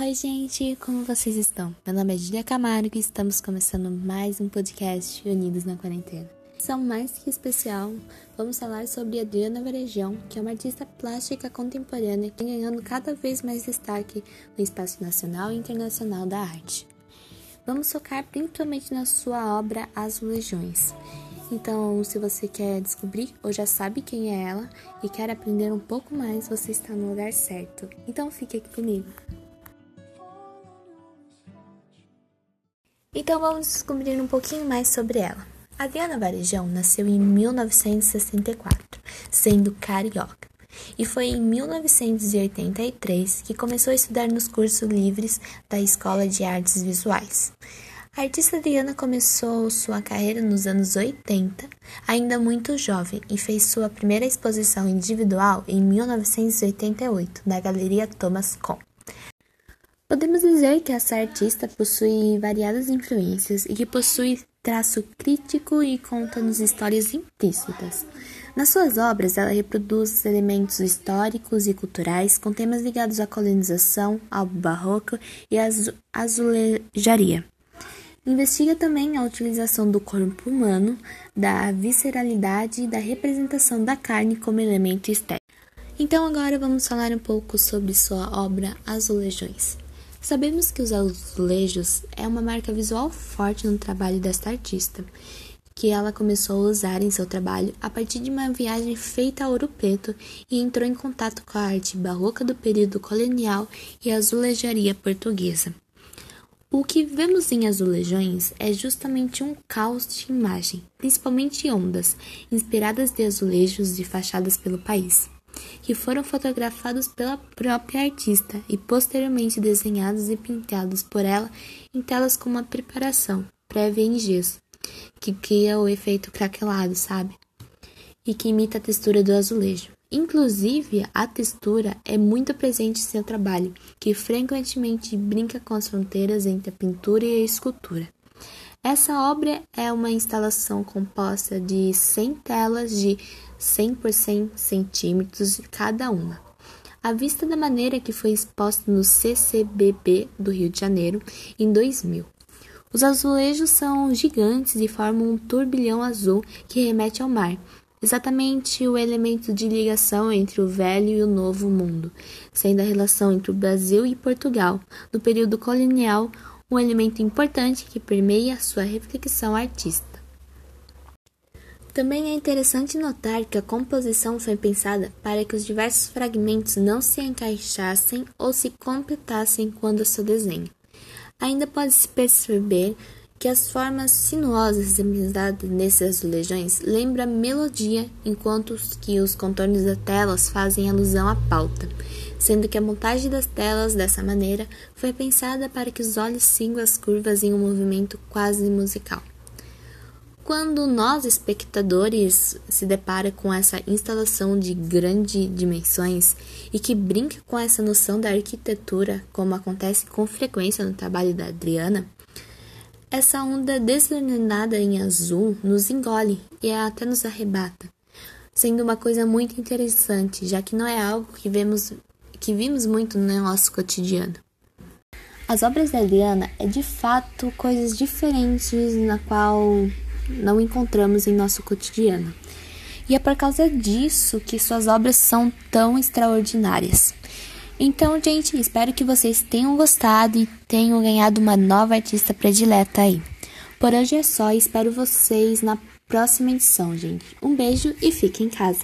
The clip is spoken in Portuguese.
Oi, gente, como vocês estão? Meu nome é Julia Camargo e estamos começando mais um podcast Unidos na Quarentena. São mais que especial, vamos falar sobre Adriana Varejão, que é uma artista plástica contemporânea que vem ganhando cada vez mais destaque no espaço nacional e internacional da arte. Vamos focar principalmente na sua obra As Legiões. Então, se você quer descobrir ou já sabe quem é ela e quer aprender um pouco mais, você está no lugar certo. Então, fique aqui comigo. Então vamos descobrir um pouquinho mais sobre ela. Adriana Varejão nasceu em 1964, sendo carioca, e foi em 1983 que começou a estudar nos cursos livres da Escola de Artes Visuais. A artista Adriana começou sua carreira nos anos 80, ainda muito jovem, e fez sua primeira exposição individual em 1988 na Galeria Thomas Kohn. Podemos dizer que essa artista possui variadas influências e que possui traço crítico e conta-nos histórias implícitas. Nas suas obras, ela reproduz elementos históricos e culturais com temas ligados à colonização, ao barroco e à azulejaria. Investiga também a utilização do corpo humano, da visceralidade e da representação da carne como elemento estético. Então agora vamos falar um pouco sobre sua obra Azulejões. Sabemos que os azulejos é uma marca visual forte no trabalho desta artista, que ela começou a usar em seu trabalho a partir de uma viagem feita a Ouro Preto e entrou em contato com a arte barroca do período colonial e a azulejaria portuguesa. O que vemos em azulejões é justamente um caos de imagem, principalmente ondas, inspiradas de azulejos de fachadas pelo país que foram fotografados pela própria artista e posteriormente desenhados e pintados por ela em telas com uma preparação prévia em gesso, que cria o efeito craquelado, sabe? E que imita a textura do azulejo. Inclusive, a textura é muito presente em seu trabalho, que frequentemente brinca com as fronteiras entre a pintura e a escultura. Essa obra é uma instalação composta de 100 telas de 100 por 100 centímetros cada uma. À vista da maneira que foi exposta no CCBB do Rio de Janeiro em 2000. Os azulejos são gigantes e formam um turbilhão azul que remete ao mar, exatamente o elemento de ligação entre o velho e o novo mundo, sendo a relação entre o Brasil e Portugal, no período colonial, um elemento importante que permeia sua reflexão artística. Também é interessante notar que a composição foi pensada para que os diversos fragmentos não se encaixassem ou se completassem quando se desenha. Ainda pode-se perceber que as formas sinuosas representadas nesses azulejões lembram melodia, enquanto que os contornos das telas fazem alusão à pauta, sendo que a montagem das telas dessa maneira foi pensada para que os olhos sigam as curvas em um movimento quase musical. Quando nós, espectadores, se depara com essa instalação de grandes dimensões e que brinca com essa noção da arquitetura, como acontece com frequência no trabalho da Adriana, essa onda desordenada em azul nos engole e até nos arrebata, sendo uma coisa muito interessante, já que não é algo que vemos que vimos muito no nosso cotidiano. As obras da Adriana é de fato coisas diferentes na qual não encontramos em nosso cotidiano. E é por causa disso que suas obras são tão extraordinárias. Então, gente, espero que vocês tenham gostado e tenham ganhado uma nova artista predileta aí. Por hoje é só, espero vocês na próxima edição, gente. Um beijo e fiquem em casa.